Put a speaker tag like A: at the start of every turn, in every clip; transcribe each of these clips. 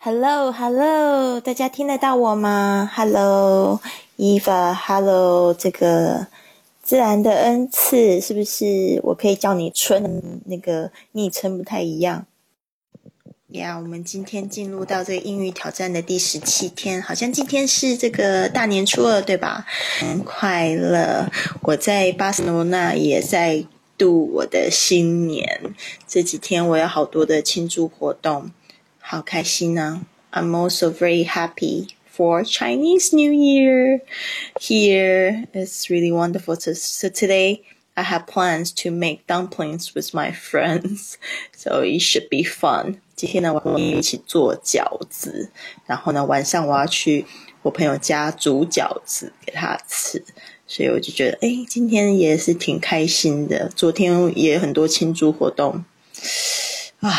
A: Hello，Hello，大家听得到我吗？Hello，Eva，Hello，这个自然的恩赐是不是？我可以叫你春，那个昵称不太一样。呀，我们今天进入到这个英语挑战的第十七天，好像今天是这个大年初二，对吧？快乐！我在巴塞罗那也在。度我的新年，这几天我有好多的庆祝活动，好开心呢。I'm also very happy for Chinese New Year. Here it's really wonderful. So, so today I have plans to make dumplings with my friends, so it should be fun. 今天呢，我们一起做饺子，然后呢，晚上我要去我朋友家煮饺子给他吃。所以我就觉得，哎，今天也是挺开心的。昨天也很多庆祝活动，啊，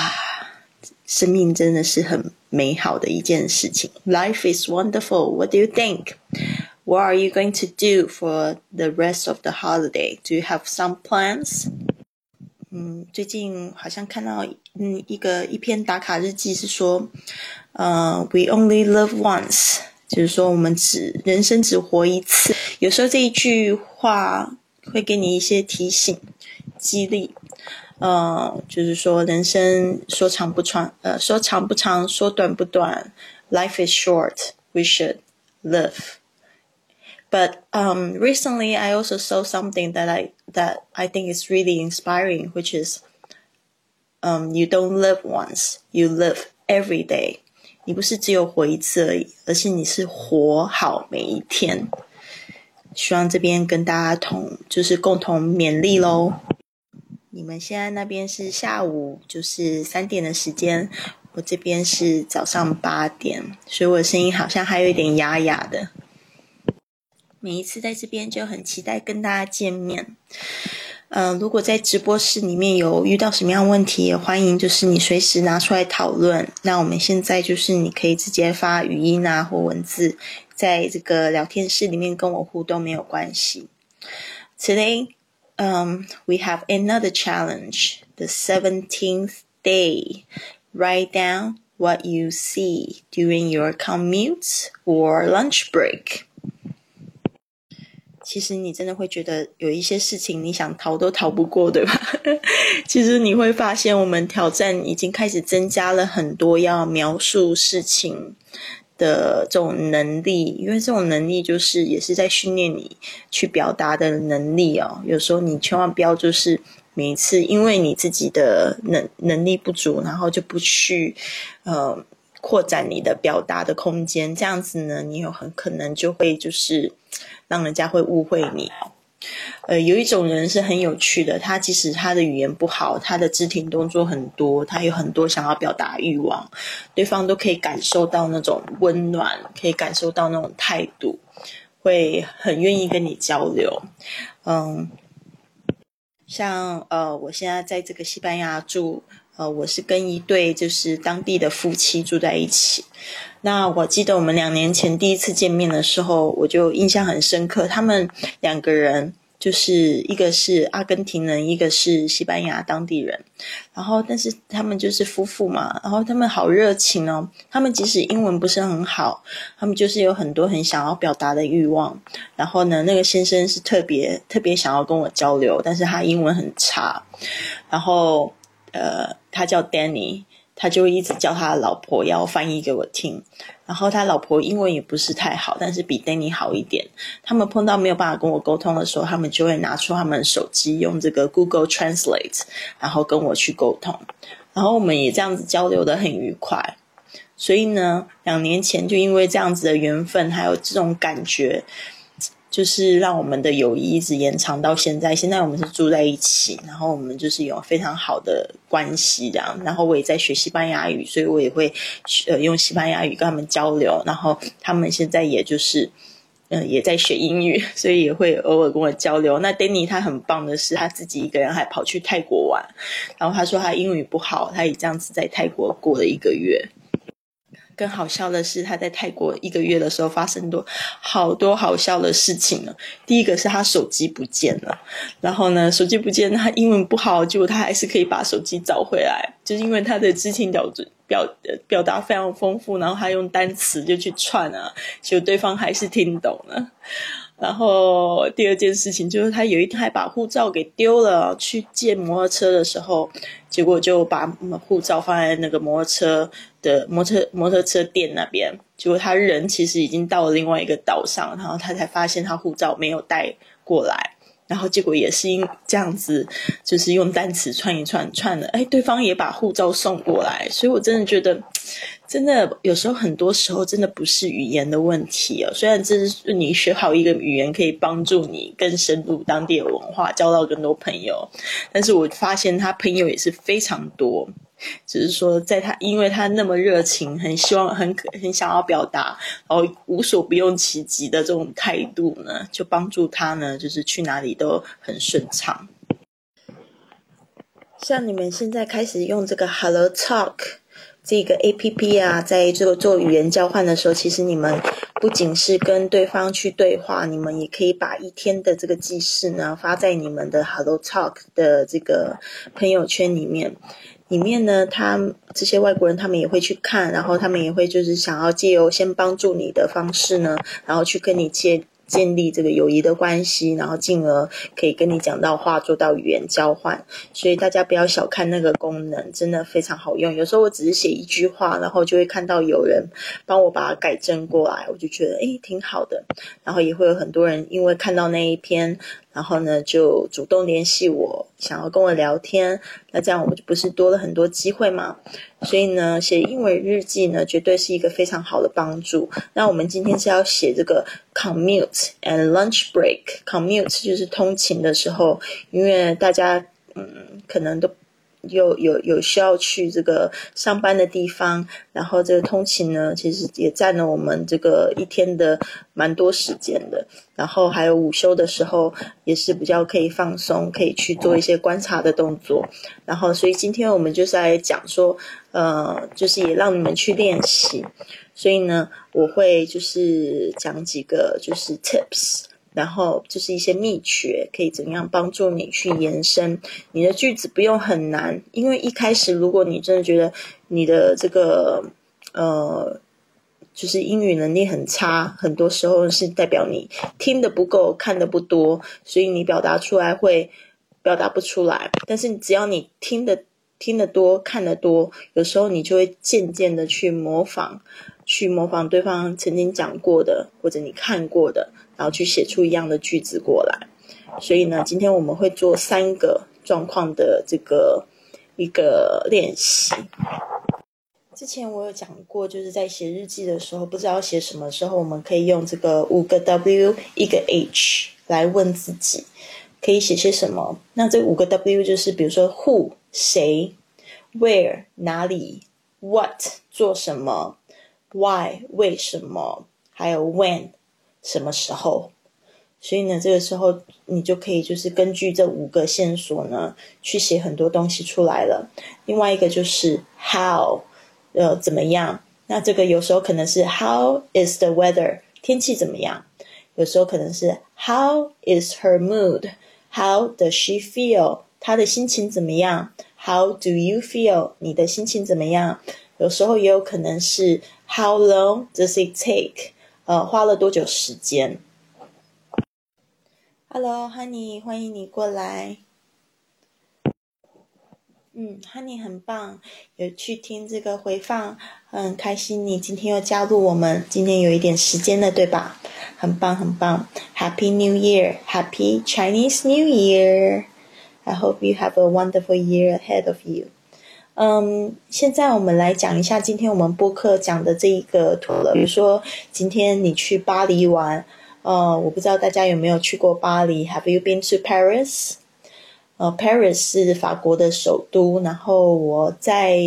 A: 生命真的是很美好的一件事情。Life is wonderful. What do you think? What are you going to do for the rest of the holiday? Do you have some plans? 嗯，最近好像看到嗯一个一篇打卡日记是说，呃，We only live once. 就是说，我们只人生只活一次。有时候这一句话会给你一些提醒、激励。 呃，就是说，人生说长不长，呃，说长不长，说短不短。Life is short. We should live. But um, recently, I also saw something that I that I think is really inspiring, which is um, you don't live once, you live every day. 你不是只有活一次而已，而是你是活好每一天。希望这边跟大家同就是共同勉励喽。 你们现在那边是下午就是三点的时间，我这边是早上八点，所以我的声音好像还有一点哑哑的。每一次在这边就很期待跟大家见面。嗯，如果在直播室里面有遇到什么样问题，也欢迎就是你随时拿出来讨论。那我们现在就是你可以直接发语音啊或文字，在这个聊天室里面跟我互动没有关系。Today, um, we have another challenge. The seventeenth day. Write down what you see during your commute or lunch break. 其实你真的会觉得有一些事情你想逃都逃不过，对吧？其实你会发现，我们挑战已经开始增加了很多要描述事情 的这种能力，因为这种能力就是也是在训练你去表达的能力哦。有时候你千万不要就是每一次因为你自己的能能力不足，然后就不去呃扩展你的表达的空间，这样子呢，你有很可能就会就是。让人家会误会你，呃，有一种人是很有趣的，他即使他的语言不好，他的肢体动作很多，他有很多想要表达欲望，对方都可以感受到那种温暖，可以感受到那种态度，会很愿意跟你交流。嗯，像呃，我现在在这个西班牙住。呃，我是跟一对就是当地的夫妻住在一起。那我记得我们两年前第一次见面的时候，我就印象很深刻。他们两个人。就是一个是阿根廷人，一个是西班牙当地人，然后但是他们就是夫妇嘛，然后他们好热情哦。他们即使英文不是很好，他们就是有很多很想要表达的欲望。然后呢，那个先生是特别特别想要跟我交流，但是他英文很差。然后呃，他叫 Danny。他就一直叫他老婆要翻译给我听，然后他老婆英文也不是太好，但是比 Danny 好一点。他们碰到没有办法跟我沟通的时候，他们就会拿出他们手机用这个 Google Translate，然后跟我去沟通。然后我们也这样子交流的很愉快。所以呢，两年前就因为这样子的缘分，还有这种感觉。就是让我们的友谊一直延长到现在。现在我们是住在一起，然后我们就是有非常好的关系，这样。然后我也在学西班牙语，所以我也会呃用西班牙语跟他们交流。然后他们现在也就是嗯也在学英语，所以也会偶尔跟我交流。那 Danny 他很棒的是，他自己一个人还跑去泰国玩。然后他说他英语不好，他也这样子在泰国过了一个月。更好笑的是，他在泰国一个月的时候发生多好多好笑的事情呢。第一个是他手机不见了，然后呢，手机不见，他英文不好，结果他还是可以把手机找回来，就是因为他的知情表表表达非常丰富，然后他用单词就去串啊，结果对方还是听懂了。然后第二件事情就是他有一天还把护照给丢了，去借摩托车的时候，结果就把护照放在那个摩托车的摩托摩托车店那边，结果他人其实已经到了另外一个岛上，然后他才发现他护照没有带过来。然后结果也是因这样子，就是用单词串一串串的，哎，对方也把护照送过来，所以我真的觉得，真的有时候很多时候真的不是语言的问题哦。虽然这是你学好一个语言可以帮助你更深入当地的文化，交到更多朋友，但是我发现他朋友也是非常多。只是说，在他因为他那么热情，很希望、很很想要表达，然后无所不用其极的这种态度呢，就帮助他呢，就是去哪里都很顺畅。像你们现在开始用这个 Hello Talk 这个 A P P 啊，在这个做语言交换的时候，其实你们不仅是跟对方去对话，你们也可以把一天的这个记事呢发在你们的 Hello Talk 的这个朋友圈里面。里面呢，他这些外国人他们也会去看，然后他们也会就是想要借由先帮助你的方式呢，然后去跟你借。建立这个友谊的关系，然后进而可以跟你讲到话，做到语言交换。所以大家不要小看那个功能，真的非常好用。有时候我只是写一句话，然后就会看到有人帮我把它改正过来，我就觉得诶挺好的。然后也会有很多人因为看到那一篇。然后呢，就主动联系我，想要跟我聊天。那这样我们就不是多了很多机会吗？所以呢，写英文日记呢，绝对是一个非常好的帮助。那我们今天是要写这个 commute and lunch break。commute 就是通勤的时候，因为大家嗯，可能都。有有有需要去这个上班的地方，然后这个通勤呢，其实也占了我们这个一天的蛮多时间的。然后还有午休的时候，也是比较可以放松，可以去做一些观察的动作。然后，所以今天我们就是来讲说，呃，就是也让你们去练习。所以呢，我会就是讲几个就是 tips。然后就是一些秘诀，可以怎样帮助你去延伸你的句子，不用很难。因为一开始，如果你真的觉得你的这个呃，就是英语能力很差，很多时候是代表你听的不够，看的不多，所以你表达出来会表达不出来。但是只要你听的听得多，看得多，有时候你就会渐渐的去模仿，去模仿对方曾经讲过的，或者你看过的。然后去写出一样的句子过来，所以呢，今天我们会做三个状况的这个一个练习。之前我有讲过，就是在写日记的时候，不知道写什么时候，我们可以用这个五个 W 一个 H 来问自己，可以写些什么？那这五个 W 就是，比如说 Who 谁，Where 哪里，What 做什么，Why 为什么，还有 When。什么时候？所以呢，这个时候你就可以就是根据这五个线索呢，去写很多东西出来了。另外一个就是 how，呃，怎么样？那这个有时候可能是 how is the weather，天气怎么样？有时候可能是 how is her mood，how does she feel，她的心情怎么样？How do you feel？你的心情怎么样？有时候也有可能是 how long does it take？呃，花了多久时间？Hello，Honey，欢迎你过来。嗯，Honey 很棒，有去听这个回放，很开心你今天又加入我们，今天有一点时间了，对吧？很棒，很棒，Happy New Year，Happy Chinese New Year！I hope you have a wonderful year ahead of you. 嗯，现在我们来讲一下今天我们播客讲的这一个图了。比如说，今天你去巴黎玩，呃，我不知道大家有没有去过巴黎？Have you been to Paris？呃，Paris 是法国的首都。然后我在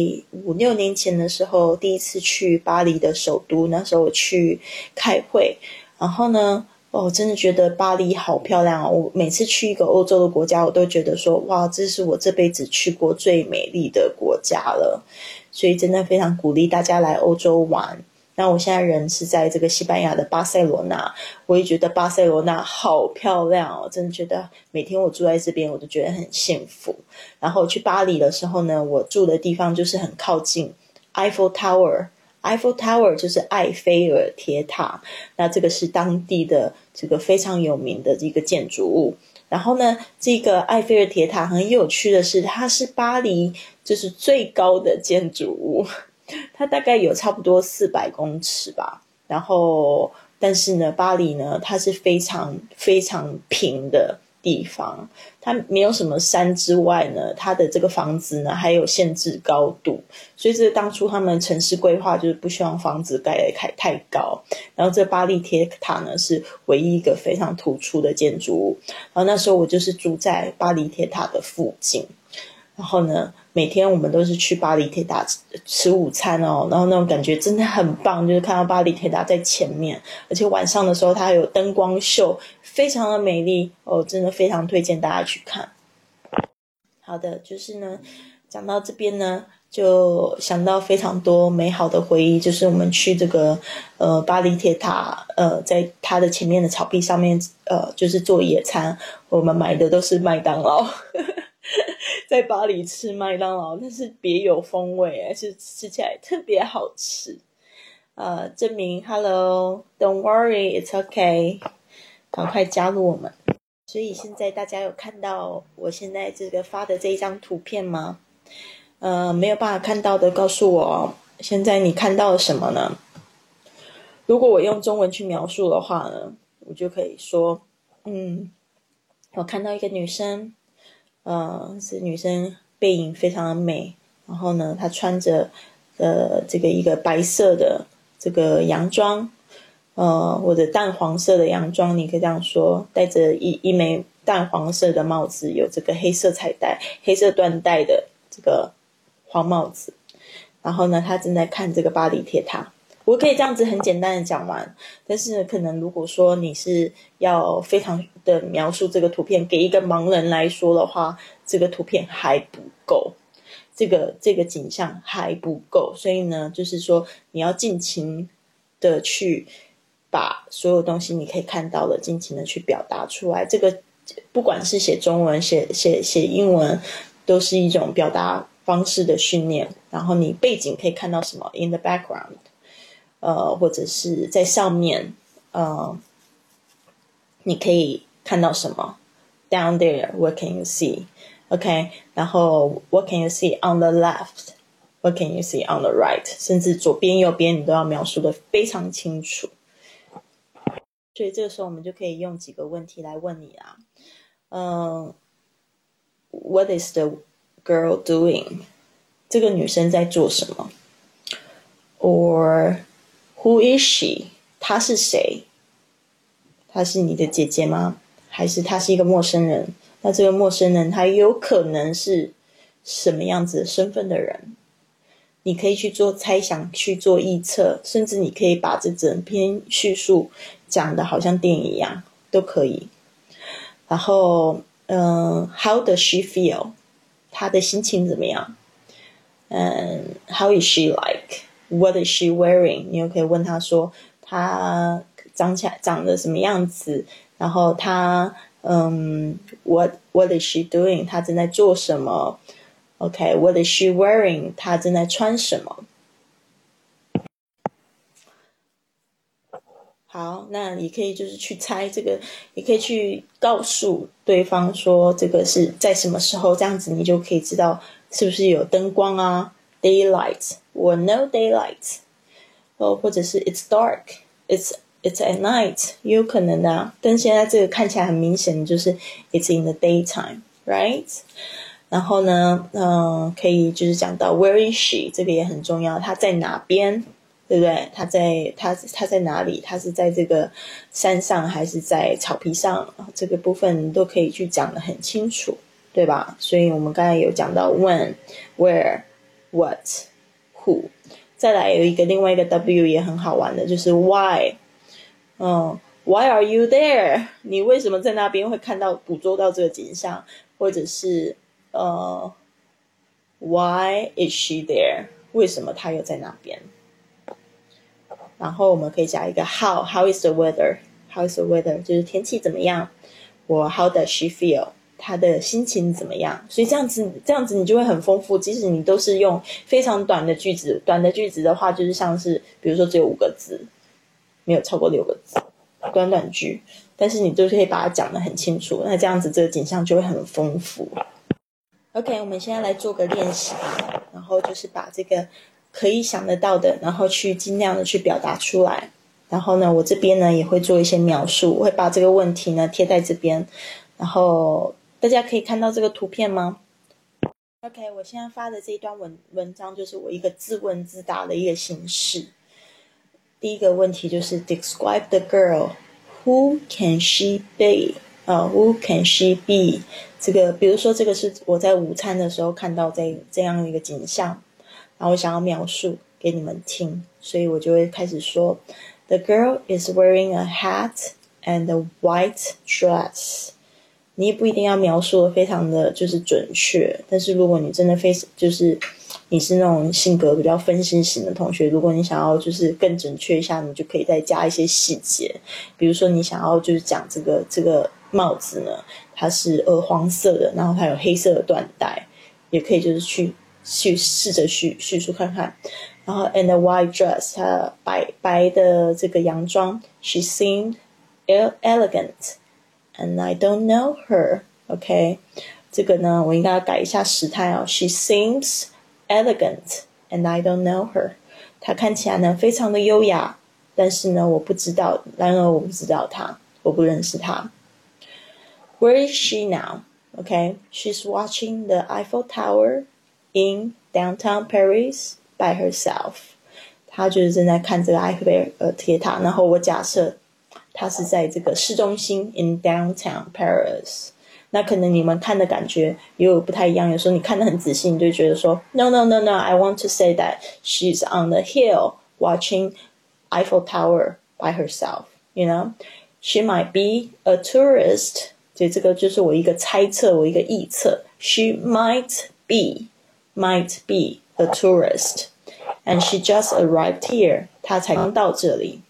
A: 五六年前的时候第一次去巴黎的首都，那时候我去开会，然后呢。哦，真的觉得巴黎好漂亮哦！我每次去一个欧洲的国家，我都觉得说，哇，这是我这辈子去过最美丽的国家了。所以真的非常鼓励大家来欧洲玩。那我现在人是在这个西班牙的巴塞罗那，我也觉得巴塞罗那好漂亮哦！真的觉得每天我住在这边，我都觉得很幸福。然后去巴黎的时候呢，我住的地方就是很靠近。Eiffel Tower。Eiffel Tower 就是埃菲尔铁塔，那这个是当地的这个非常有名的一个建筑物。然后呢，这个埃菲尔铁塔很有趣的是，它是巴黎就是最高的建筑物，它大概有差不多四百公尺吧。然后，但是呢，巴黎呢，它是非常非常平的。地方，它没有什么山之外呢，它的这个房子呢还有限制高度，所以这当初他们城市规划就是不希望房子盖得太太高。然后这巴黎铁塔呢是唯一一个非常突出的建筑物。然后那时候我就是住在巴黎铁塔的附近，然后呢。每天我们都是去巴黎铁塔吃午餐哦，然后那种感觉真的很棒，就是看到巴黎铁塔在前面，而且晚上的时候它还有灯光秀，非常的美丽哦，真的非常推荐大家去看。好的，就是呢，讲到这边呢，就想到非常多美好的回忆，就是我们去这个呃巴黎铁塔，呃，在它的前面的草地上面，呃，就是做野餐，我们买的都是麦当劳。在巴黎吃麦当劳，那是别有风味，而是吃起来特别好吃。呃，证明，Hello，Don't worry，it's OK”，赶快加入我们。所以现在大家有看到我现在这个发的这一张图片吗？呃，没有办法看到的，告诉我，现在你看到了什么呢？如果我用中文去描述的话呢，我就可以说，嗯，我看到一个女生。呃，是女生背影非常的美，然后呢，她穿着呃这个一个白色的这个洋装，呃或者淡黄色的洋装，你可以这样说，戴着一一枚淡黄色的帽子，有这个黑色彩带、黑色缎带的这个黄帽子，然后呢，她正在看这个巴黎铁塔。我可以这样子很简单的讲完，但是可能如果说你是要非常的描述这个图片给一个盲人来说的话，这个图片还不够，这个这个景象还不够，所以呢，就是说你要尽情的去把所有东西你可以看到的尽情的去表达出来。这个不管是写中文、写写写英文，都是一种表达方式的训练。然后你背景可以看到什么？In the background。呃，或者是在上面，呃，你可以看到什么？Down there, what can you see? OK，然后 What can you see on the left? What can you see on the right? 甚至左边、右边，你都要描述的非常清楚。所以这个时候，我们就可以用几个问题来问你啊。嗯，What is the girl doing? 这个女生在做什么？Or Who is she？她是谁？她是你的姐姐吗？还是她是一个陌生人？那这个陌生人他有可能是什么样子身份的人？你可以去做猜想，去做臆测，甚至你可以把这整篇叙述讲的好像电影一样，都可以。然后，嗯，How does she feel？她的心情怎么样？嗯，How is she like？What is she wearing？你又可以问他说，她长起来长得什么样子？然后她，嗯，What What is she doing？她正在做什么？OK，What is she wearing？她正在穿什么？好，那你可以就是去猜这个，你可以去告诉对方说这个是在什么时候，这样子你就可以知道是不是有灯光啊。daylight or no daylight，哦，或者是 it's dark，it's it's at night，有可能的、啊。但现在这个看起来很明显，就是 it's in the daytime，right？然后呢，嗯、可以就是讲到 where is she，这个也很重要，她在哪边，对不对？她在她她在哪里？她是在这个山上还是在草皮上？这个部分都可以去讲的很清楚，对吧？所以我们刚才有讲到 when, where, what。再来有一个另外一个 W 也很好玩的，就是 Why。嗯，Why are you there？你为什么在那边会看到捕捉到这个景象？或者是呃，Why is she there？为什么她又在那边？然后我们可以加一个 How，How is the weather？How is the weather？就是天气怎么样？我 How does she feel？他的心情怎么样？所以这样子，这样子你就会很丰富。即使你都是用非常短的句子，短的句子的话，就是像是比如说只有五个字，没有超过六个字，短短句，但是你就可以把它讲得很清楚。那这样子这个景象就会很丰富。OK，我们现在来做个练习，然后就是把这个可以想得到的，然后去尽量的去表达出来。然后呢，我这边呢也会做一些描述，我会把这个问题呢贴在这边，然后。大家可以看到这个图片吗？OK，我现在发的这一段文文章就是我一个自问自答的一个形式。第一个问题就是 Describe the girl. Who can she be? 啊，Who can she be? 这个，比如说这个是我在午餐的时候看到这这样一个景象，然后我想要描述给你们听，所以我就会开始说：The girl is wearing a hat and a white dress. 你也不一定要描述的非常的就是准确，但是如果你真的非就是你是那种性格比较分析型的同学，如果你想要就是更准确一下，你就可以再加一些细节，比如说你想要就是讲这个这个帽子呢，它是鹅黄色的，然后它有黑色的缎带，也可以就是去去试着叙叙述看看，然后 and a white dress，它白白的这个洋装，she seemed elegant。And I don't know her. OK，这个呢，我应该要改一下时态哦。She seems elegant, and I don't know her. 她看起来呢非常的优雅，但是呢我不知道，然而我不知道她，我不认识她。Where is she now? Okay, she's watching the Eiffel Tower in downtown Paris by herself. 她就是正在看这个埃菲尔铁塔，然后我假设 它是在这个市中心，in downtown Paris。那可能你们看的感觉也有不太一样。有时候你看的很仔细，你就觉得说，no no no no, I want to say that she's on the hill watching Eiffel Tower by herself. You know, she might be a tourist. 所以这个就是我一个猜测，我一个臆测。She might be, might be a tourist, and she just arrived here. 她才刚到这里。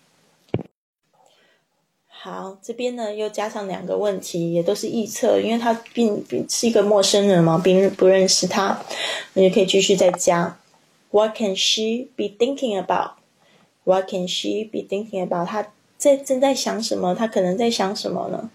A: 好，这边呢又加上两个问题，也都是预测，因为他并并是一个陌生人嘛，并不认识他，那就可以继续再加。What can she be thinking about? What can she be thinking about? 他在正在想什么？他可能在想什么呢？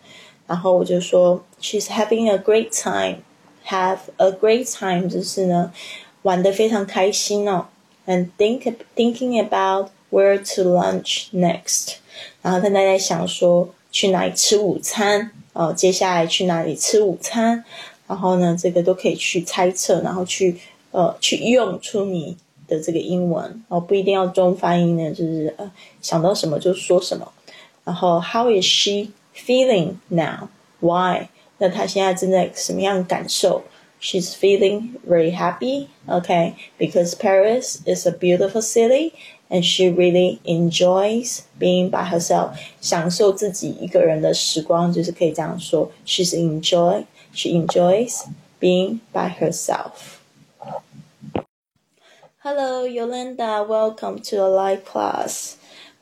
A: 然后我就说，She's having a great time. Have a great time 就是呢，玩的非常开心哦。And think thinking about where to lunch next. 然后他在想说去哪里吃午餐，呃，接下来去哪里吃午餐，然后呢，这个都可以去猜测，然后去呃去用出你的这个英文，哦，不一定要中翻译呢，就是呃想到什么就说什么。然后 How is she feeling now? Why? 那她现在正在什么样感受？She's feeling very happy, okay? Because Paris is a beautiful city and she really enjoys being by herself，享受自己一个人的时光，就是可以这样说，she's enjoy she enjoys being by herself. Hello, Yolanda, welcome to a live class.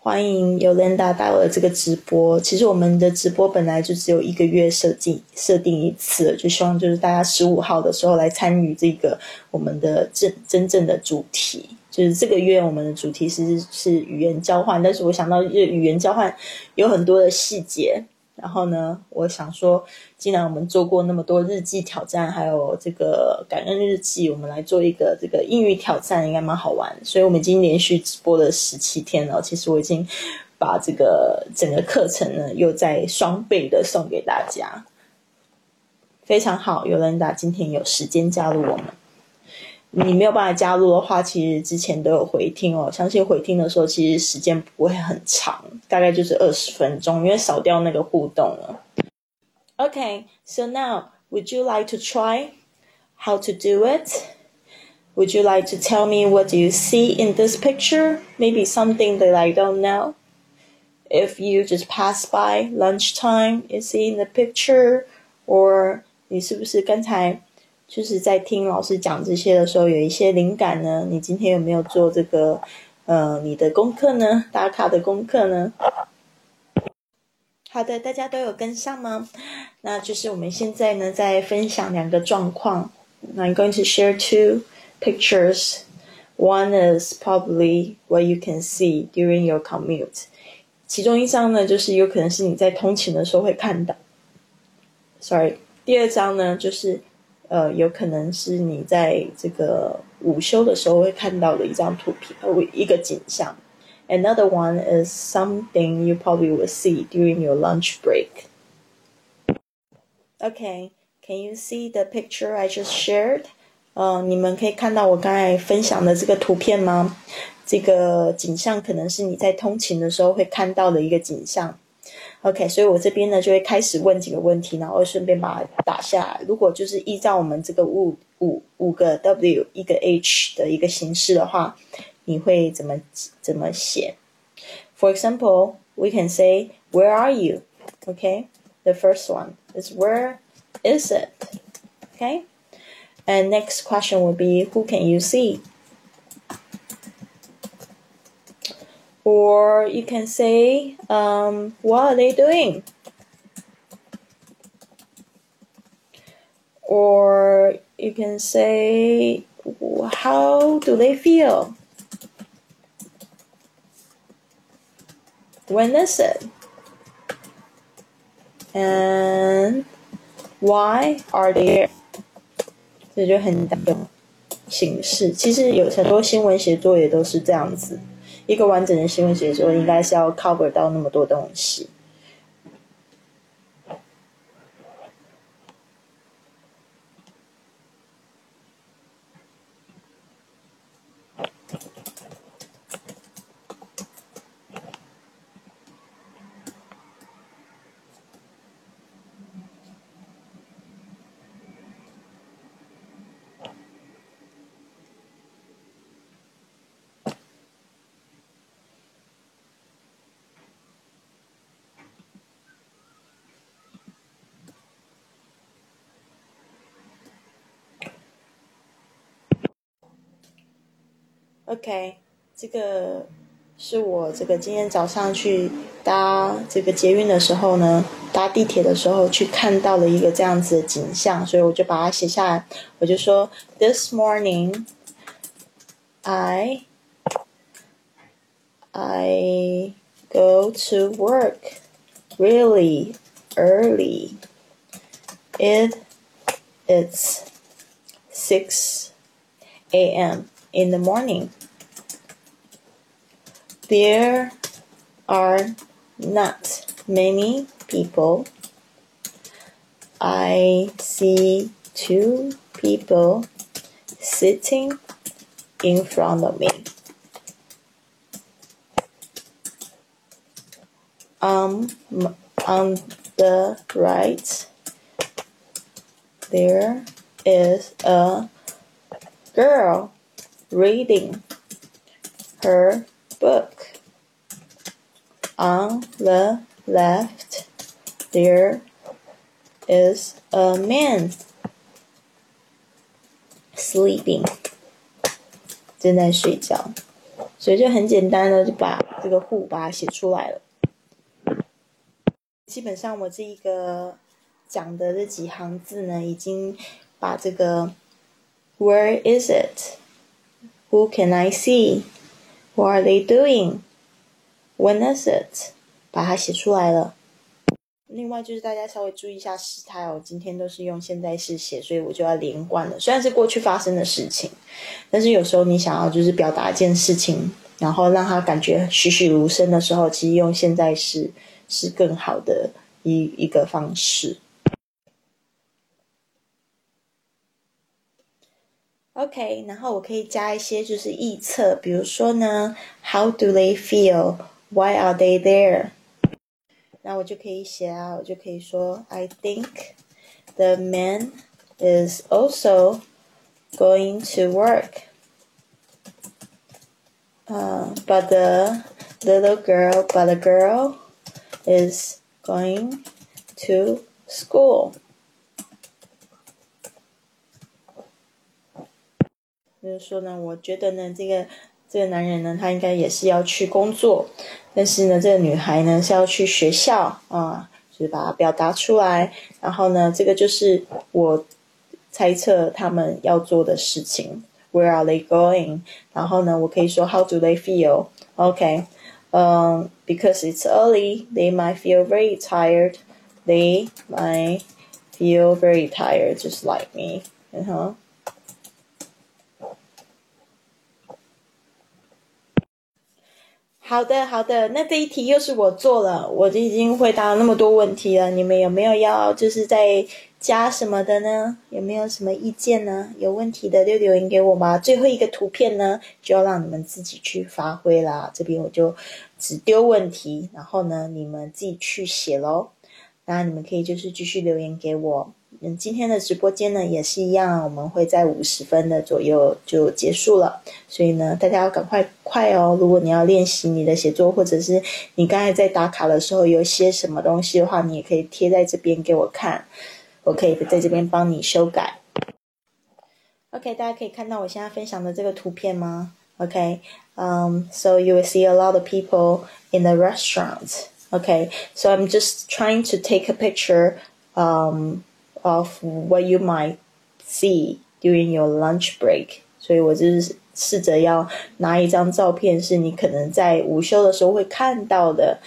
A: 欢迎 Yolanda 带我的这个直播。其实我们的直播本来就只有一个月设计设定一次，就希望就是大家十五号的时候来参与这个我们的真真正的主题。 就是这个月我们的主题是是语言交换，但是我想到语言交换有很多的细节，然后呢，我想说，既然我们做过那么多日记挑战，还有这个感恩日记，我们来做一个这个英语挑战，应该蛮好玩。所以我们已经连续直播了十七天了，其实我已经把这个整个课程呢又在双倍的送给大家，非常好，有人打今天有时间加入我们。你没有办法加入的话，其实之前都有回听哦。相信回听的时候，其实时间不会很长，大概就是二十分钟，因为少掉那个互动了。Okay, so now would you like to try how to do it? Would you like to tell me what do you see in this picture? Maybe something that I don't know. If you just pass by lunchtime, you see in the picture, or 你是不是刚才 就是在听老师讲这些的时候，有一些灵感呢。你今天有没有做这个呃你的功课呢？打卡的功课呢？好的，大家都有跟上吗？那就是我们现在呢在分享两个状况。I'm going to share two pictures. One is probably what you can see during your commute. 其中一张呢，就是有可能是你在通勤的时候会看到。Sorry，第二张呢，就是呃，有可能是你在这个午休的时候会看到的一张图片，呃，一个景象。Another one is something you probably will see during your lunch break. Okay, can you see the picture I just shared? 呃，你们可以看到我刚才分享的这个图片吗？这个景象可能是你在通勤的时候会看到的一个景象。 OK，所以我这边呢就会开始问几个问题，然后顺便把它打下来。如果就是依照我们这个五五五个 W 一个 H 的一个形式的话，你会怎么怎么写？For example, we can say, "Where are you?" Okay, the first one is "Where is it?" Okay, and next question will be, "Who can you see?" Or you can say, um, "What are they doing?" Or you can say, "How do they feel?" When is it? And why are they? 这就很大的形式。其实有很多新闻写作也都是这样子。 一个完整的新闻写作应该是要 cover 到那么多东西。OK，这个是我这个今天早上去搭这个捷运的时候呢，搭地铁的时候去看到了一个这样子的景象，所以我就把它写下来。我就说，This morning I I go to work really early. It it's six a.m. in the morning. There are not many people. I see two people sitting in front of me. Um, on the right, there is a girl reading her book. On the left, there is a man sleeping，正在睡觉，所以就很简单的就把这个 who 把它写出来了。基本上我这一个讲的这几行字呢，已经把这个 Where is it? Who can I see? What are they doing? When is it? 把它写出来了。另外就是大家稍微注意一下时态哦，今天都是用现在式写，所以我就要连贯了。虽然是过去发生的事情，但是有时候你想要就是表达一件事情，然后让他感觉栩栩如生的时候，其实用现在式是更好的一一个方式。OK，然后我可以加一些就是臆测，比如说呢，How do they feel? Why are they there? 那我就可以写啊，我就可以说，I think the man is also going to work. Uh, but the little girl, but the girl is going to school. 就是说呢，我觉得呢，这个这个男人呢，他应该也是要去工作，但是呢，这个女孩呢是要去学校啊，就是把它表达出来。然后呢，这个就是我猜测他们要做的事情。Where are they going？然后呢，我可以说 How do they feel？OK，嗯，Because it's early, they might feel very tired. They might feel very tired, just like me. 然后。好的，好的，那这一题又是我做了，我就已经回答了那么多问题了。你们有没有要就是在加什么的呢？有没有什么意见呢？有问题的就留言给我吧。最后一个图片呢，就要让你们自己去发挥啦。这边我就只丢问题，然后呢，你们自己去写喽。那你们可以就是继续留言给我。嗯，今天的直播间呢也是一样，我们会在五十分的左右就结束了，所以呢，大家要赶快快哦。如果你要练习你的写作，或者是你刚才在打卡的时候有些什么东西的话，你也可以贴在这边给我看，我可以在这边帮你修改。OK，大家可以看到我现在分享的这个图片吗？OK，嗯，So you will see a lot of people in the restaurant. OK，So I'm just trying to take a picture. Um. Of what you might see during your lunch break。所以我就是试着要拿一张照片，是你可能在午休的时候会看到的。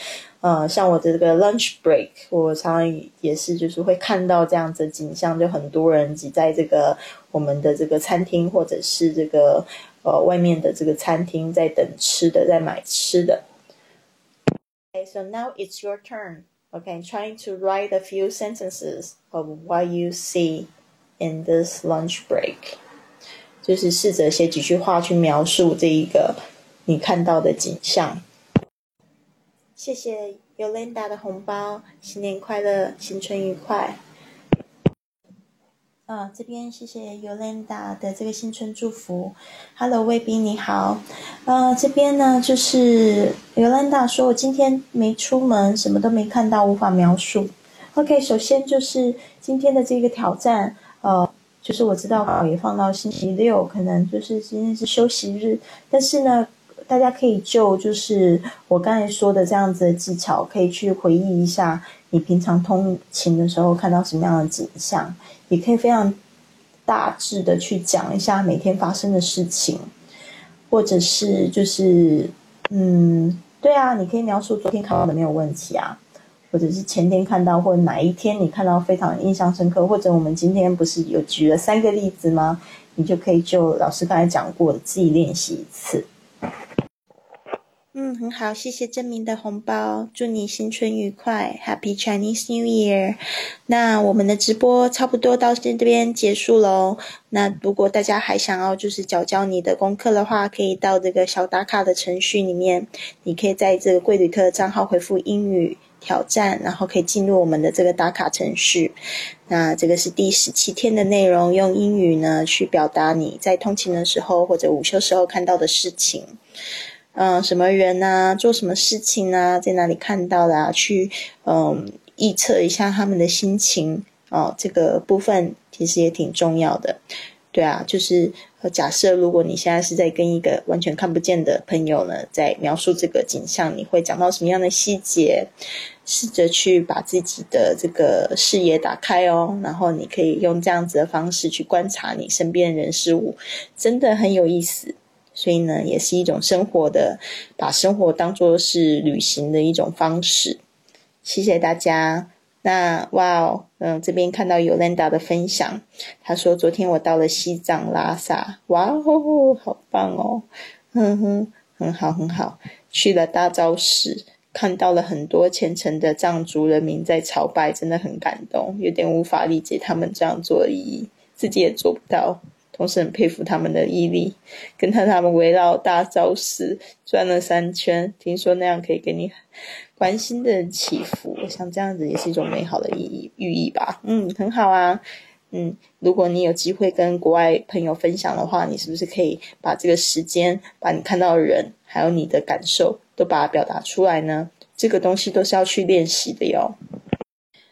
A: 呃，像我的这个 lunch break，我常常也是就是会看到这样子的景象，就很多人挤在这个我们的这个餐厅，或者是这个呃外面的这个餐厅，在等吃的，在买吃的。Okay, so now it's your turn. Okay, trying to write a few sentences of what you see in this lunch break，就是试着写几句话去描述这一个你看到的景象。谢谢 Yolanda 的红包，新年快乐，新春愉快。啊，这边谢谢 Yolanda 的这个新春祝福。Hello，卫兵你好。呃，这边呢就是 Yolanda 说，我今天没出门，什么都没看到，无法描述。OK，首先就是今天的这个挑战，呃，就是我知道也放到星期六，可能就是今天是休息日，但是呢，大家可以就就是我刚才说的这样子的技巧，可以去回忆一下你平常通勤的时候看到什么样的景象。也可以非常大致的去讲一下每天发生的事情，或者是就是，嗯，对啊，你可以描述昨天看到的没有问题啊，或者是前天看到，或者哪一天你看到非常印象深刻，或者我们今天不是有举了三个例子吗？你就可以就老师刚才讲过的自己练习一次。嗯，很好，谢谢证明的红包，祝你新春愉快，Happy Chinese New Year。那我们的直播差不多到这边结束喽。那如果大家还想要就是教教你的功课的话，可以到这个小打卡的程序里面，你可以在这个贵旅特账号回复英语挑战，然后可以进入我们的这个打卡程序。那这个是第十七天的内容，用英语呢去表达你在通勤的时候或者午休时候看到的事情。嗯，什么人呐？做什么事情啊？在哪里看到的？啊？去嗯，预测一下他们的心情哦。这个部分其实也挺重要的。对啊，就是假设如果你现在是在跟一个完全看不见的朋友呢，在描述这个景象，你会讲到什么样的细节？试着去把自己的这个视野打开哦，然后你可以用这样子的方式去观察你身边人事物，真的很有意思。所以呢，也是一种生活的，把生活当作是旅行的一种方式。谢谢大家。那哇哦，嗯，这边看到有 Linda 的分享，他说昨天我到了西藏拉萨，哇哦，好棒哦，哼哼，很好很好。去了大昭寺，看到了很多虔诚的藏族人民在朝拜，真的很感动，有点无法理解他们这样做的意义，自己也做不到。同时很佩服他们的毅力，跟他他们围绕大昭寺转了三圈，听说那样可以给你关心的祈福，像这样子也是一种美好的意义寓意吧。嗯，很好啊。嗯，如果你有机会跟国外朋友分享的话，你是不是可以把这个时间，把你看到的人，还有你的感受，都把它表达出来呢？这个东西都是要去练习的哟。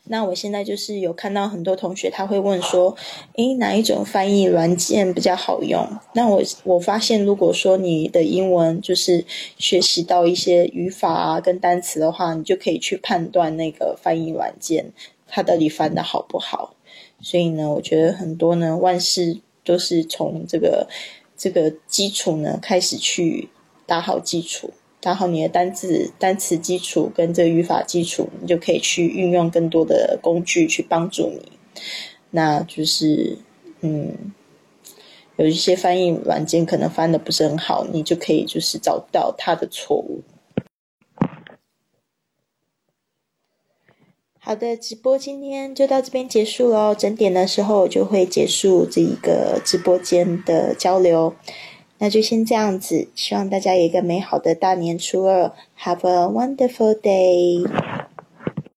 A: 那我现在就是有看到很多同学他会问说，诶，哪一种翻译软件比较好用？那我我发现，如果说你的英文就是学习到一些语法啊跟单词的话，你就可以去判断那个翻译软件它到底翻的好不好。所以呢，我觉得很多呢，万事都是从这个这个基础呢开始去打好基础。打好你的单字、单词基础跟这个语法基础，你就可以去运用更多的工具去帮助你。那就是，嗯，有一些翻译软件可能翻的不是很好，你就可以就是找到它的错误。好的，直播今天就到这边结束喽。整点的时候我就会结束这一个直播间的交流。那就先这样子，希望大家有一个美好的大年初二，Have a wonderful day。